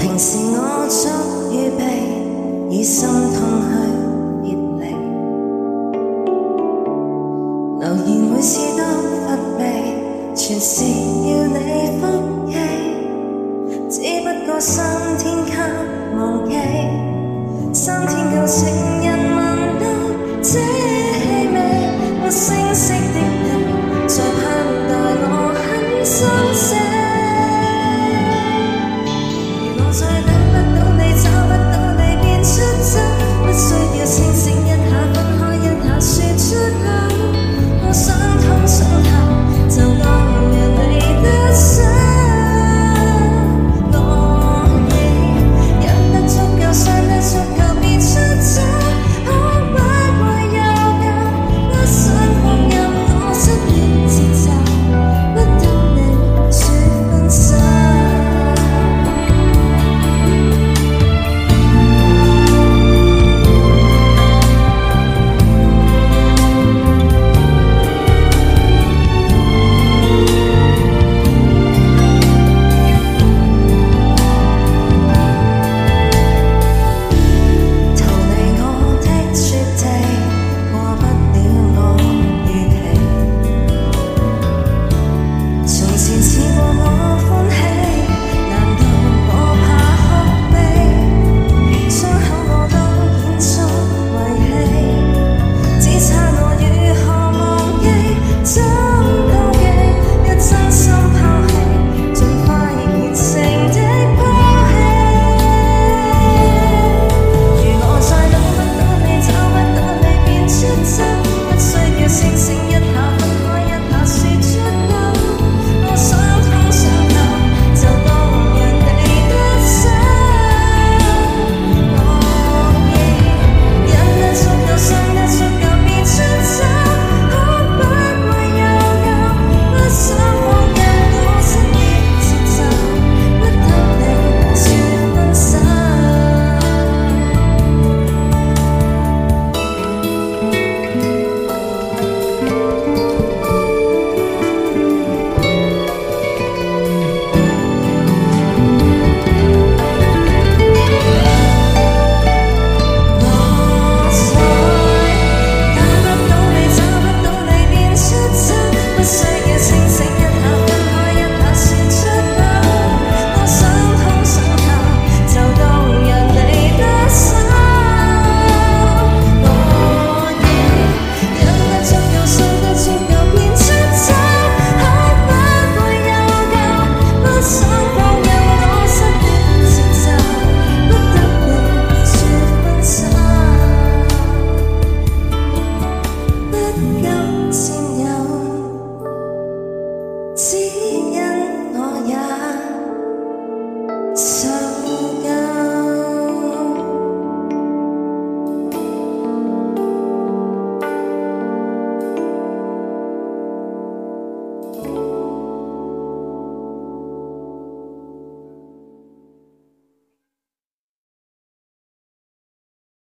平时我足预备，以心痛去别离，留言每次都乏味，全是要你福气，只不过心因我也想。